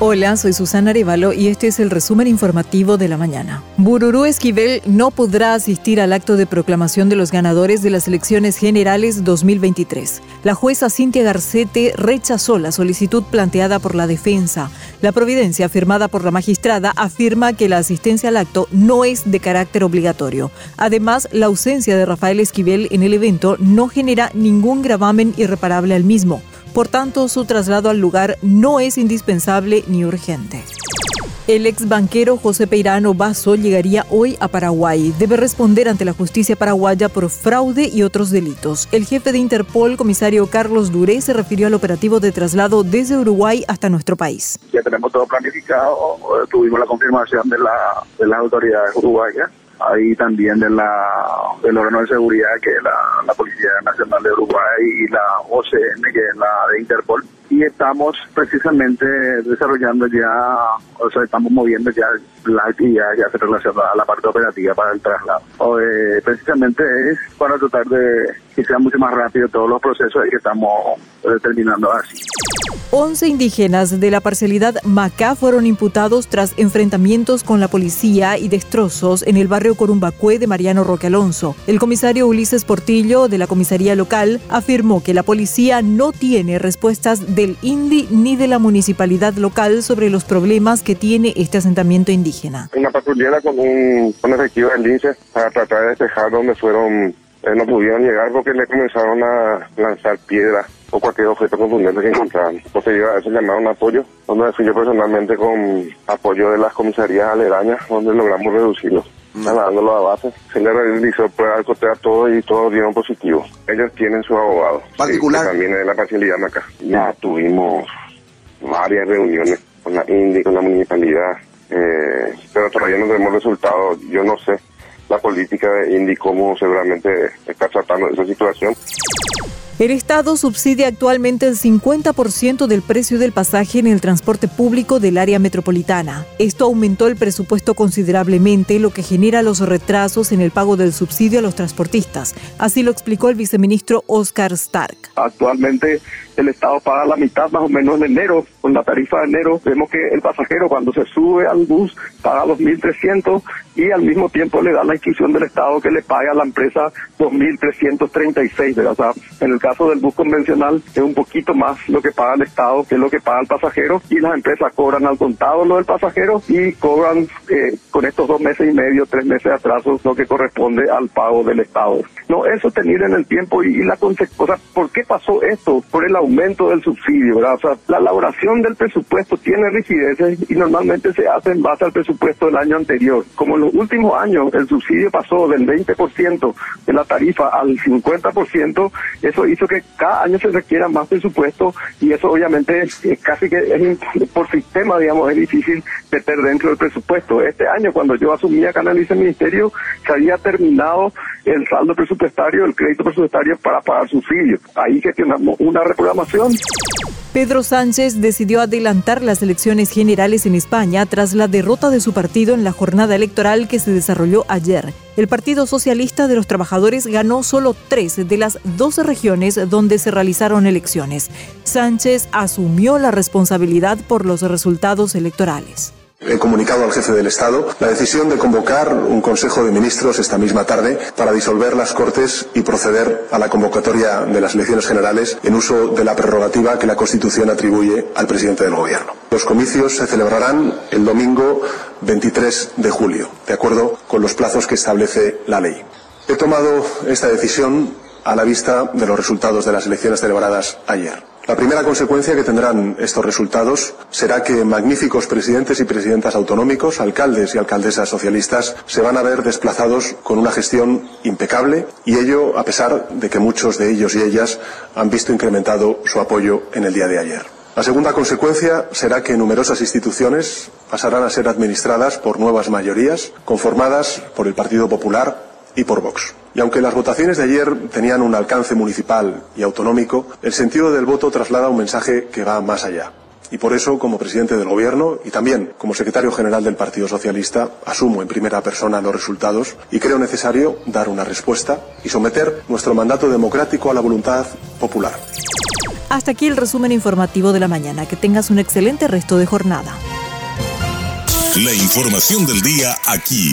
Hola, soy Susana Arevalo y este es el resumen informativo de la mañana. Bururú Esquivel no podrá asistir al acto de proclamación de los ganadores de las elecciones generales 2023. La jueza Cintia Garcete rechazó la solicitud planteada por la defensa. La providencia firmada por la magistrada afirma que la asistencia al acto no es de carácter obligatorio. Además, la ausencia de Rafael Esquivel en el evento no genera ningún gravamen irreparable al mismo. Por tanto, su traslado al lugar no es indispensable ni urgente. El ex banquero José Peirano Basso llegaría hoy a Paraguay. Debe responder ante la justicia paraguaya por fraude y otros delitos. El jefe de Interpol, comisario Carlos Duré, se refirió al operativo de traslado desde Uruguay hasta nuestro país. Ya tenemos todo planificado. Tuvimos la confirmación de las autoridades uruguayas ahí también de la, del órgano de seguridad que es la, la, Policía Nacional de Uruguay y la OCN que es la de Interpol y estamos precisamente desarrollando ya, o sea, estamos moviendo ya la actividad ya se relaciona a la parte operativa para el traslado. O, eh, precisamente es para tratar de que sea mucho más rápido todos los procesos que estamos determinando así. 11 indígenas de la parcialidad Macá fueron imputados tras enfrentamientos con la policía y destrozos en el barrio Corumbacué de Mariano Roque Alonso. El comisario Ulises Portillo de la comisaría local afirmó que la policía no tiene respuestas del INDI ni de la municipalidad local sobre los problemas que tiene este asentamiento indígena. Una patrullera con un efectivo del INSE para tratar de despejar donde fueron, eh, no pudieron llegar porque le comenzaron a lanzar piedras o cualquier objeto contundente que encontraran. A eso llamaron apoyo, donde fui yo personalmente con apoyo de las comisarías aledañas, donde logramos reducirlo. Trasladándolo a base, se le realizó prueba de todo y todo dieron positivo. Ellos tienen su abogado. Particular. Sí, también es la parcialidad acá. Ya tuvimos varias reuniones con la INDI, con la municipalidad, eh, pero todavía no tenemos resultados. Yo no sé la política de INDI cómo seguramente está tratando esa situación. El Estado subsidia actualmente el 50% del precio del pasaje en el transporte público del área metropolitana. Esto aumentó el presupuesto considerablemente, lo que genera los retrasos en el pago del subsidio a los transportistas. Así lo explicó el viceministro Oscar Stark. Actualmente el Estado paga la mitad más o menos en enero, con la tarifa de enero. Vemos que el pasajero cuando se sube al bus paga 2.300 y al mismo tiempo le da la instrucción del Estado que le pague a la empresa 2.336. O sea, en el caso del bus convencional es un poquito más lo que paga el Estado que lo que paga el pasajero y las empresas cobran al contado lo del pasajero y cobran eh, con estos dos meses y medio, tres meses de atraso lo que corresponde al pago del Estado. No, eso tener en el tiempo y, y la consecuencia, ¿por qué pasó esto? Por el aumento del subsidio, ¿verdad? O sea, la elaboración del presupuesto tiene rigideces y normalmente se hace en base al presupuesto del año anterior. Como en los últimos años el subsidio pasó del 20% de la tarifa al 50%, eso hizo que cada año se requiera más presupuesto y eso obviamente es, casi que es, por sistema, digamos, es difícil meter dentro del presupuesto. Este año, cuando yo asumí acá el viceministerio, se había terminado el saldo presupuestario, el crédito presupuestario para pagar subsidios. Ahí gestionamos una reprogramación. Pedro Sánchez decidió adelantar las elecciones generales en España tras la derrota de su partido en la jornada electoral que se desarrolló ayer. El Partido Socialista de los Trabajadores ganó solo tres de las 12 regiones donde se realizaron elecciones. Sánchez asumió la responsabilidad por los resultados electorales. He comunicado al jefe del Estado la decisión de convocar un Consejo de Ministros esta misma tarde para disolver las Cortes y proceder a la convocatoria de las elecciones generales en uso de la prerrogativa que la Constitución atribuye al presidente del Gobierno. Los comicios se celebrarán el domingo 23 de julio, de acuerdo con los plazos que establece la ley. He tomado esta decisión a la vista de los resultados de las elecciones celebradas ayer. La primera consecuencia que tendrán estos resultados será que magníficos presidentes y presidentas autonómicos, alcaldes y alcaldesas socialistas, se van a ver desplazados con una gestión impecable y ello a pesar de que muchos de ellos y ellas han visto incrementado su apoyo en el día de ayer. La segunda consecuencia será que numerosas instituciones pasarán a ser administradas por nuevas mayorías conformadas por el Partido Popular y por Vox. Y aunque las votaciones de ayer tenían un alcance municipal y autonómico, el sentido del voto traslada un mensaje que va más allá. Y por eso, como presidente del Gobierno y también como secretario general del Partido Socialista, asumo en primera persona los resultados y creo necesario dar una respuesta y someter nuestro mandato democrático a la voluntad popular. Hasta aquí el resumen informativo de la mañana. Que tengas un excelente resto de jornada. La información del día aquí,